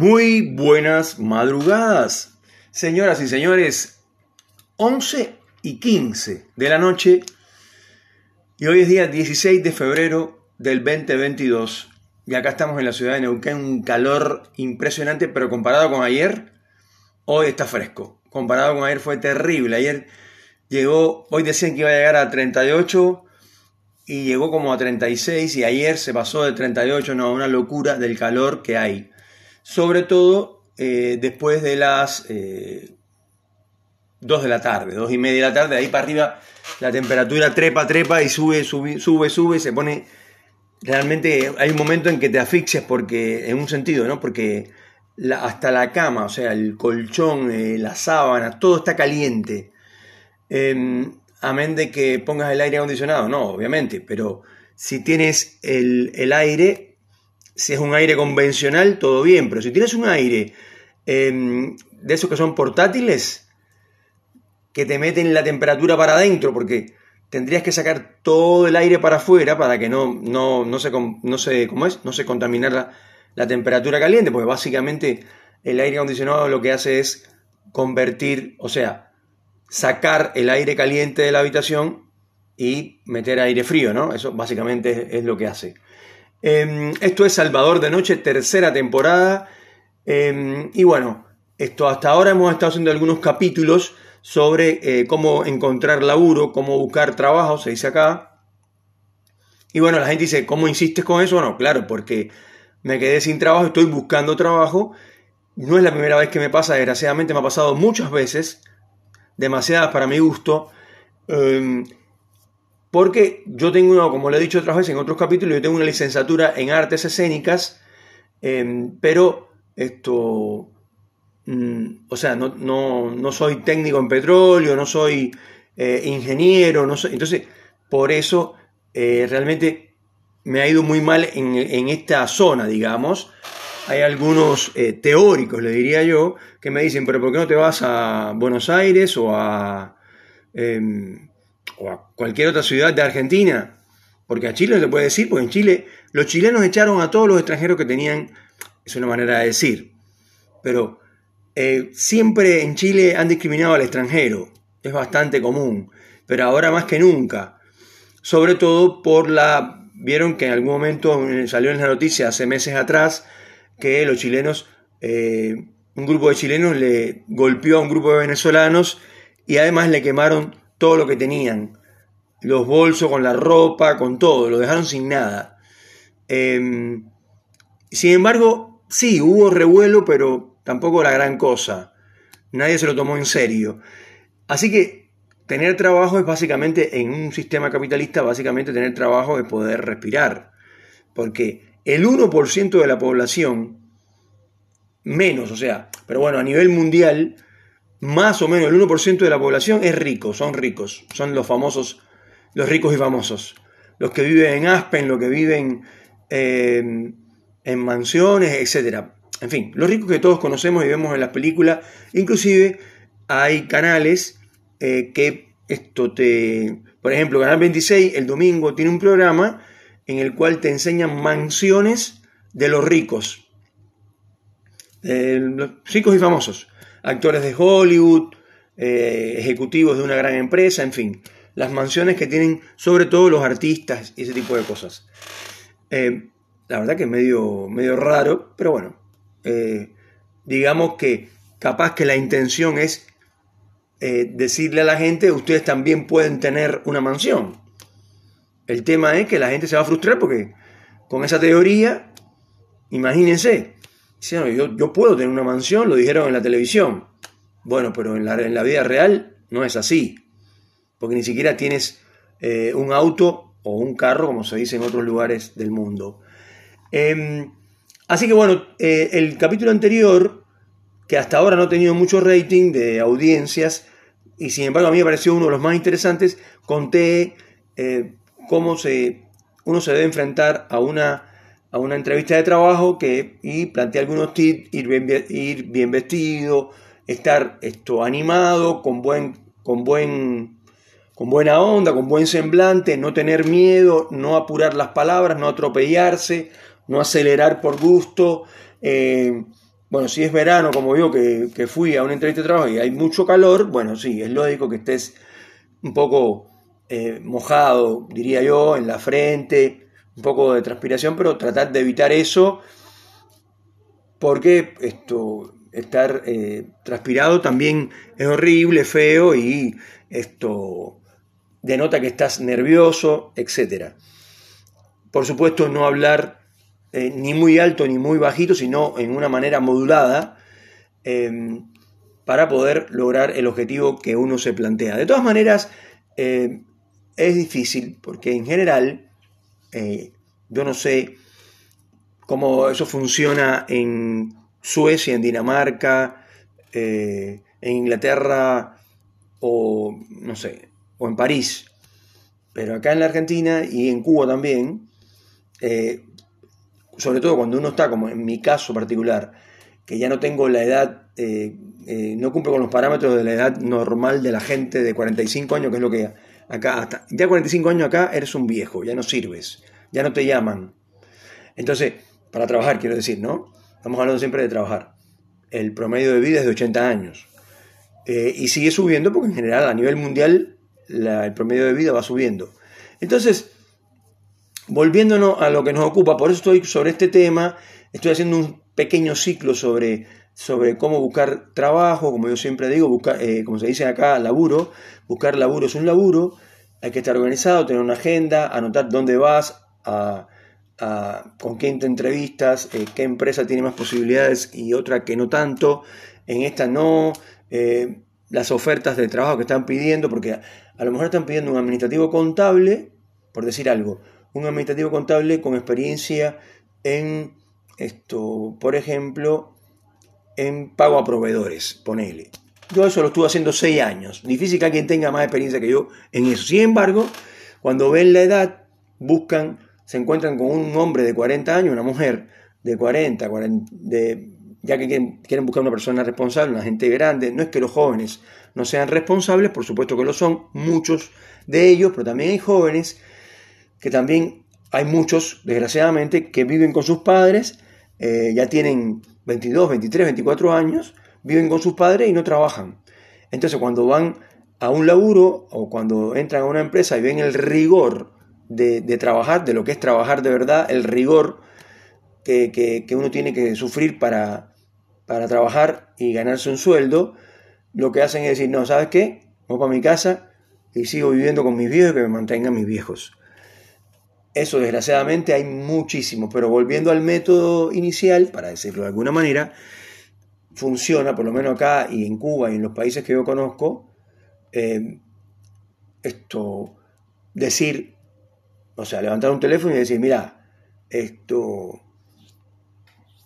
Muy buenas madrugadas, señoras y señores. 11 y 15 de la noche y hoy es día 16 de febrero del 2022 y acá estamos en la ciudad de Neuquén, un calor impresionante, pero comparado con ayer, hoy está fresco. Comparado con ayer fue terrible. Ayer llegó, hoy decían que iba a llegar a 38 y llegó como a 36 y ayer se pasó de 38, no, una locura del calor que hay sobre todo eh, después de las 2 eh, de la tarde, 2 y media de la tarde, ahí para arriba la temperatura trepa, trepa y sube, sube, sube, sube, se pone... Realmente hay un momento en que te asfixias porque, en un sentido, ¿no? Porque hasta la cama, o sea, el colchón, eh, las sábanas, todo está caliente. Em, amén de que pongas el aire acondicionado, no, obviamente, pero si tienes el, el aire, si es un aire convencional, todo bien, pero si tienes un aire em, de esos que son portátiles, que te meten la temperatura para adentro, porque tendrías que sacar todo el aire para afuera para que no, no, no, se, no, se, ¿cómo es? no se contaminara la, temperatura caliente, porque básicamente el aire acondicionado lo que hace es convertir, o sea, sacar el aire caliente de la habitación y meter aire frío, ¿no? Eso básicamente es lo que hace. Em, esto es Salvador de Noche, tercera temporada. Em, y bueno, esto hasta ahora hemos estado haciendo algunos capítulos sobre eh, cómo encontrar laburo, cómo buscar trabajo, se dice acá. Y bueno, la gente dice, ¿cómo insistes con eso? Bueno, claro, porque me quedé sin trabajo, estoy buscando trabajo. No es la primera vez que me pasa, desgraciadamente me ha pasado muchas veces, demasiadas para mi gusto. Em, porque yo tengo, una, como le he dicho otras veces en otros capítulos, yo tengo una licenciatura en artes escénicas, em, pero esto, mm, o sea, no, no, soy técnico en petróleo, no soy eh, ingeniero, no soy, entonces, por eso eh, realmente me ha ido muy mal en, esta zona, digamos. Hay algunos eh, teóricos, le diría yo, que me dicen, pero ¿por qué no te vas a Buenos Aires o a... O a cualquier otra ciudad de Argentina, porque a Chile no se puede decir, porque en Chile los chilenos echaron a todos los extranjeros que tenían, es una manera de decir, pero eh, siempre en Chile han discriminado al extranjero, es bastante común, pero ahora más que nunca, sobre todo por la, vieron que en algún momento salió en la noticia hace meses atrás que los chilenos, eh, un grupo de chilenos le golpeó a un grupo de venezolanos y además le quemaron todo lo que tenían. Los bolsos con la ropa, con todo, lo dejaron sin nada. Em, sin embargo, sí, hubo revuelo, pero tampoco la gran cosa. Nadie se lo tomó en serio. Así que tener trabajo es básicamente, en un sistema capitalista, básicamente tener trabajo es poder respirar. Porque el 1% de la población, menos, o sea, pero bueno, a nivel mundial, más o menos el 1% de la población es rico, son ricos, son los famosos, los ricos y famosos. Los que viven en Aspen, los que viven eh, en mansiones, etc. En fin, los ricos que todos conocemos y vemos en las películas, inclusive hay canales eh, que esto te... Por ejemplo, Canal 26 el domingo tiene un programa en el cual te enseñan mansiones de los ricos. los ricos y famosos actores de Hollywood, eh, ejecutivos de una gran empresa, en fin, las mansiones que tienen sobre todo los artistas y ese tipo de cosas. Eh, la verdad que es medio, medio raro, pero bueno, eh, digamos que capaz que la intención es decirle a la gente, ustedes también pueden tener una mansión. El tema es que la gente se va a frustrar porque con esa teoría, imagínense, yo, puedo tener una mansión, lo dijeron en la televisión. Bueno, pero en la, en la vida real no es así. Porque ni siquiera tienes eh, un auto o un carro, como se dice en otros lugares del mundo. Em, así que bueno, eh, el capítulo anterior, que hasta ahora no ha tenido mucho rating de audiencias, y sin embargo a mí me pareció uno de los más interesantes, conté eh, cómo se, uno se debe enfrentar a una a una entrevista de trabajo que, y plantea algunos tips, ir bien, ir bien vestido, estar esto, animado, con, buen, con, buen, con buena onda, con buen semblante, no tener miedo, no apurar las palabras, no atropellarse, no acelerar por gusto, eh, bueno, si es verano como yo que, que fui a una entrevista de trabajo y hay mucho calor, bueno, sí, es lógico que estés un poco eh, mojado, diría yo, en la frente, un poco de transpiración, pero tratar de evitar eso, porque esto, estar eh, transpirado también es horrible, feo y esto denota que estás nervioso, etc. Por supuesto, no hablar eh, ni muy alto ni muy bajito, sino en una manera modulada em, para poder lograr el objetivo que uno se plantea. De todas maneras, eh, es difícil porque en general yo no sé cómo eso funciona en Suecia, en Dinamarca, eh, en Inglaterra o no sé, o en París. Pero acá en la Argentina y en Cuba también, eh, sobre todo cuando uno está, como en mi caso particular, que ya no tengo la edad, eh, no cumple con los parámetros de la edad normal de la gente de 45 años, que es lo que acá, hasta ya 45 años acá eres un viejo, ya no sirves, ya no te llaman. Entonces, para trabajar quiero decir, ¿no? Estamos hablando siempre de trabajar. El promedio de vida es de 80 años. Eh, y sigue subiendo porque en general a nivel mundial el promedio de vida va subiendo. Entonces, volviéndonos a lo que nos ocupa, por eso estoy sobre este tema, estoy haciendo un pequeño ciclo sobre, sobre cómo buscar trabajo, como yo siempre digo, buscar, eh, como se dice acá, laburo. Buscar laburo es un laburo, hay que estar organizado, tener una agenda, anotar dónde vas, a con quién te entrevistas, eh, qué empresa tiene más posibilidades y otra que no tanto, en esta no, eh, las ofertas de trabajo que están pidiendo, porque a, lo mejor están pidiendo un administrativo contable, por decir algo, un administrativo contable con experiencia en esto, por ejemplo, en pago a proveedores, ponele. Yo eso lo estuve haciendo seis años. Difícil que alguien tenga más experiencia que yo en eso. Sin embargo, cuando ven la edad, buscan se encuentran con un hombre de 40 años, una mujer de 40, de, ya que quieren, buscar una persona responsable, una gente grande. No es que los jóvenes no sean responsables, por supuesto que lo son, muchos de ellos, pero también hay jóvenes que también hay muchos, desgraciadamente, que viven con sus padres, eh, ya tienen 22, 23, 24 años, viven con sus padres y no trabajan. Entonces cuando van a un laburo o cuando entran a una empresa y ven el rigor de, trabajar, de lo que es trabajar de verdad, el rigor que, uno tiene que sufrir para, para trabajar y ganarse un sueldo, lo que hacen es decir, no, ¿sabes qué? Voy para mi casa y sigo viviendo con mis viejos y que me mantengan mis viejos. Eso desgraciadamente hay muchísimo, pero volviendo al método inicial, para decirlo de alguna manera, funciona, por lo menos acá y en Cuba y en los países que yo conozco, eh, esto, decir, o sea, levantar un teléfono y decir, mira, esto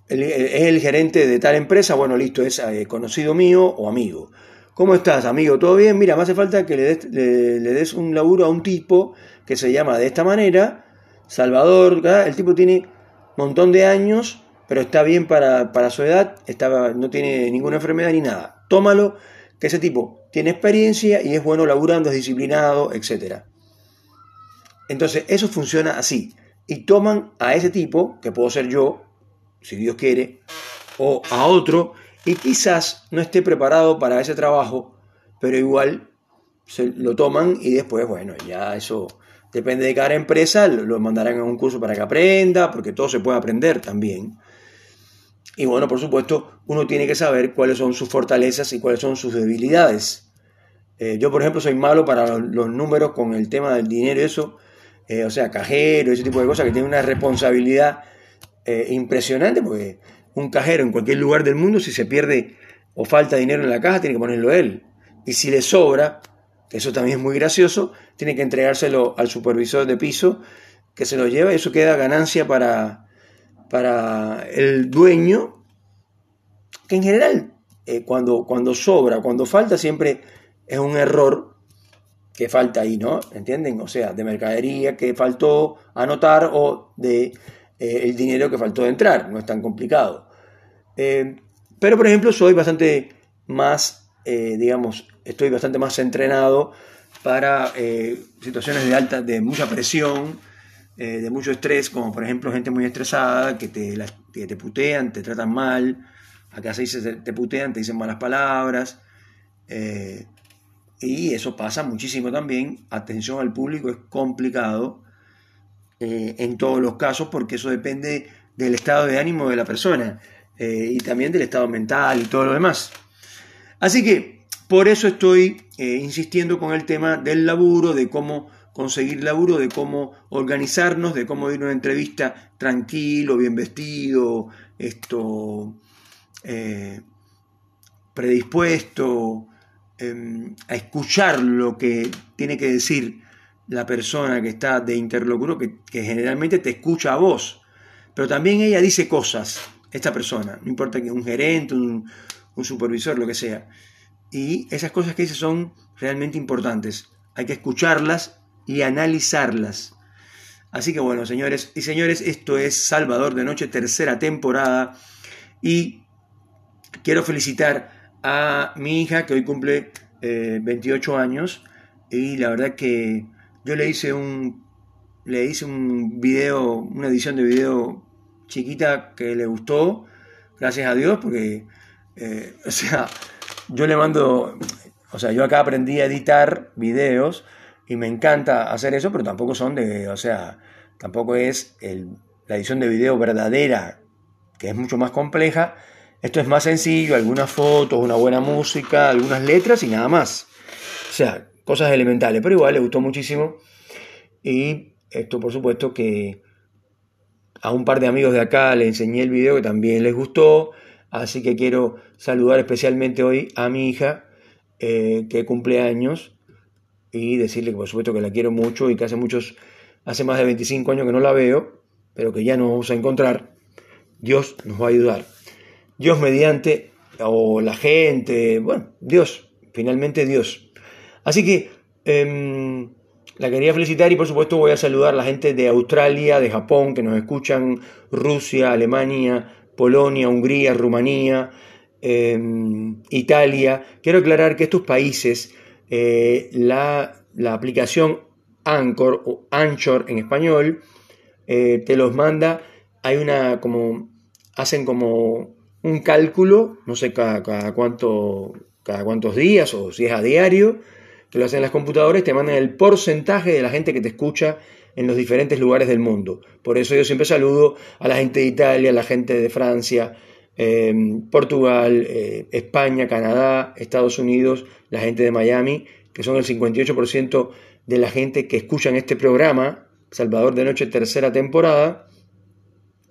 es el gerente de tal empresa, bueno, listo, es eh, conocido mío o amigo. ¿Cómo estás, amigo? ¿Todo bien? Mira, me hace falta que le des, le, des un laburo a un tipo que se llama de esta manera, Salvador, el tipo tiene un montón de años, pero está bien para, su edad, no tiene ninguna enfermedad ni nada. Tómalo, que ese tipo tiene experiencia y es bueno laburando, es disciplinado, etcétera. Entonces, eso funciona así. Y toman a ese tipo, que puedo ser yo, si Dios quiere, o a otro, y quizás no esté preparado para ese trabajo, pero igual se lo toman y después, bueno, ya eso depende de cada empresa, lo mandarán a un curso para que aprenda, porque todo se puede aprender también. Y bueno, por supuesto, uno tiene que saber cuáles son sus fortalezas y cuáles son sus debilidades. Eh, yo, por ejemplo, soy malo para los, números con el tema del dinero eso. Eh, o sea, cajero, ese tipo de cosas, que tiene una responsabilidad eh, impresionante, porque un cajero en cualquier lugar del mundo, si se pierde o falta dinero en la caja, tiene que ponerlo él. Y si le sobra, eso también es muy gracioso, tiene que entregárselo al supervisor de piso, que se lo lleva y eso queda ganancia para, para el dueño, que en general, eh, cuando, cuando sobra, cuando falta, siempre es un error que falta ahí, ¿no? ¿Entienden? O sea, de mercadería que faltó anotar o de eh, el dinero que faltó de entrar, no es tan complicado. Eh, pero, por ejemplo, soy bastante más, eh, digamos, estoy bastante más entrenado para situaciones de alta, de mucha presión, de mucho estrés, como por ejemplo gente muy estresada, que te, que te putean, te tratan mal, acá se te putean, te dicen malas palabras. Eh, y eso pasa muchísimo también. Atención al público es complicado eh, en todos los casos porque eso depende del estado de ánimo de la persona eh, y también del estado mental y todo lo demás. Así que por eso estoy insistiendo con el tema del laburo, de cómo conseguir laburo, de cómo organizarnos, de cómo ir a una entrevista tranquilo, bien vestido, esto, eh, predispuesto em, a escuchar lo que tiene que decir la persona que está de interlocutor, que, generalmente te escucha a vos, pero también ella dice cosas, esta persona, no importa que un gerente, un, un supervisor, lo que sea. Y esas cosas que dice son realmente importantes. Hay que escucharlas y analizarlas. Así que bueno, señores y señores, esto es Salvador de Noche, tercera temporada. Y quiero felicitar a mi hija que hoy cumple 28 eh, años. Y la verdad que yo le hice un, le hice un video, una edición de video chiquita que le gustó, gracias a Dios, porque, eh, o sea, yo le mando, o sea, yo acá aprendí a editar videos y me encanta hacer eso, pero tampoco son de, o sea, tampoco es la edición de video verdadera, que es mucho más compleja. Esto es más sencillo, algunas fotos, una buena música, algunas letras y nada más. O sea, cosas elementales, pero igual le gustó muchísimo. Y esto por supuesto que a un par de amigos de acá le enseñé el video que también les gustó. Así que quiero saludar especialmente hoy a mi hija, eh, que cumple años, y decirle que por supuesto que la quiero mucho y que hace muchos, hace más de 25 años que no la veo, pero que ya nos vamos a encontrar. Dios nos va a ayudar. Dios mediante, o la gente, bueno, Dios, finalmente Dios. Así que em, la quería felicitar y por supuesto voy a saludar a la gente de Australia, de Japón, que nos escuchan, Rusia, Alemania, Polonia, Hungría, Rumanía, em, Italia. Quiero aclarar que estos países eh, la, aplicación Anchor o Anchor en español eh, te los manda, hay una como, hacen como un cálculo, no sé cada, cuánto, cada cuántos días o si es a diario, que lo hacen las computadoras, te mandan el porcentaje de la gente que te escucha en los diferentes lugares del mundo. Por eso yo siempre saludo a la gente de Italia, a la gente de Francia, Em, Portugal, eh, España, Canadá, Estados Unidos, la gente de Miami, que son el 58% de la gente que escuchan este programa, Salvador de Noche, tercera temporada.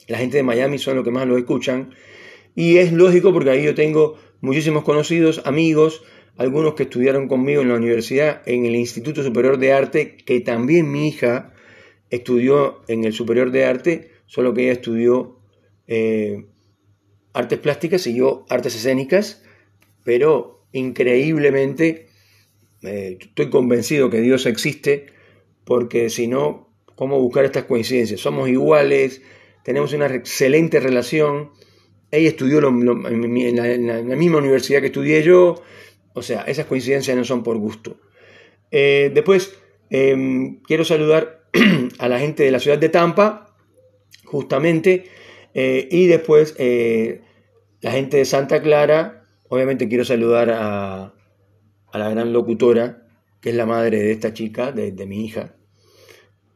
La gente de Miami son los que más lo escuchan. Y es lógico porque ahí yo tengo muchísimos conocidos, amigos, algunos que estudiaron conmigo en la universidad, en el Instituto Superior de Arte, que también mi hija estudió en el Superior de Arte, solo que ella estudió eh, artes plásticas, siguió artes escénicas, pero increíblemente eh, estoy convencido que Dios existe, porque si no, ¿cómo buscar estas coincidencias? Somos iguales, tenemos una excelente relación, ella estudió en, la, misma universidad que estudié yo, o sea, esas coincidencias no son por gusto. Eh, después, em, quiero saludar a la gente de la ciudad de Tampa, justamente, eh, y después eh, la gente de Santa Clara, obviamente quiero saludar a, la gran locutora, que es la madre de esta chica, de, mi hija,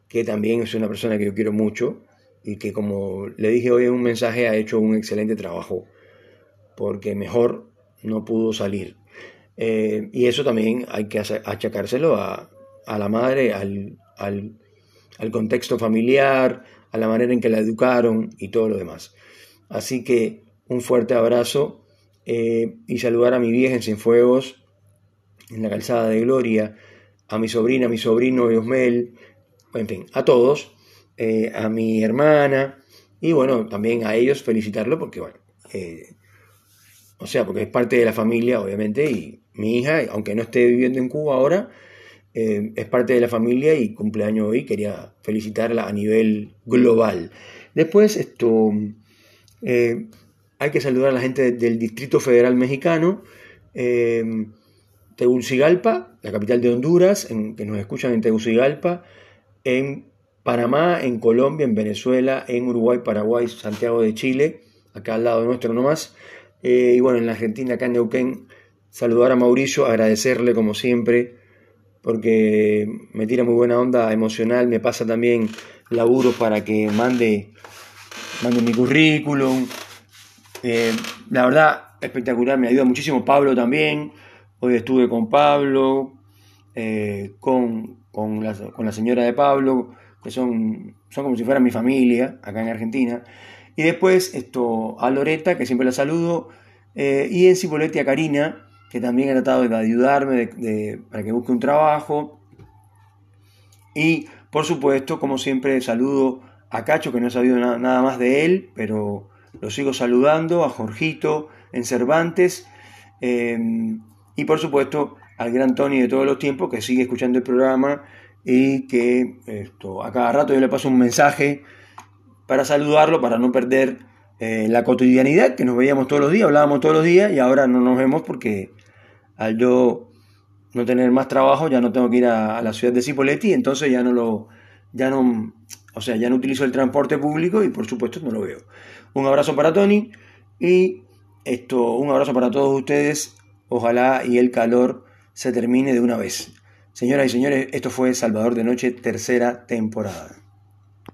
que también es una persona que yo quiero mucho y que como le dije hoy en un mensaje ha hecho un excelente trabajo, porque mejor no pudo salir. Eh, y eso también hay que achacárselo a, la madre, al, al contexto familiar, a la manera en que la educaron y todo lo demás. Así que un fuerte abrazo eh, y saludar a mi vieja en Cienfuegos, en la calzada de Gloria, a mi sobrina, a mi sobrino Eosmel, en fin, a todos, eh, a mi hermana y bueno, también a ellos felicitarlo porque bueno, eh, o sea, porque es parte de la familia obviamente y mi hija, aunque no esté viviendo en Cuba ahora, eh, es parte de la familia y cumpleaños hoy, quería felicitarla a nivel global. Después, esto, eh, hay que saludar a la gente del Distrito Federal Mexicano, eh, Tegucigalpa, la capital de Honduras, que nos escuchan en Tegucigalpa, en Panamá, en Colombia, en Venezuela, en Uruguay, Paraguay, Santiago de Chile, acá al lado nuestro nomás, Eh, y bueno, en la Argentina, acá en Neuquén, saludar a Mauricio, agradecerle como siempre, porque me tira muy buena onda emocional, me pasa también laburo para que mande, mande mi currículum. Eh, la verdad, espectacular, me ayuda muchísimo Pablo también. Hoy estuve con Pablo, eh, con, con, la, con, la, señora de Pablo, que son, son como si fuera mi familia acá en Argentina. Y después esto, a Loreta, que siempre la saludo, eh, y en Cipolletti a Karina, que también ha tratado de ayudarme de, para que busque un trabajo. Y por supuesto, como siempre, saludo a Cacho, que no he sabido nada más de él, pero lo sigo saludando, a Jorgito en Cervantes, eh, y por supuesto al gran Tony de todos los tiempos, que sigue escuchando el programa y que esto, a cada rato yo le paso un mensaje para saludarlo, para no perder eh, la cotidianidad, que nos veíamos todos los días, hablábamos todos los días y ahora no nos vemos porque al yo no tener más trabajo ya no tengo que ir a, la ciudad de Cipolletti, entonces ya no lo, ya no, o sea, ya no utilizo el transporte público y por supuesto no lo veo. Un abrazo para Tony y esto, un abrazo para todos ustedes. Ojalá y el calor se termine de una vez. Señoras y señores, esto fue Salvador de Noche, tercera temporada.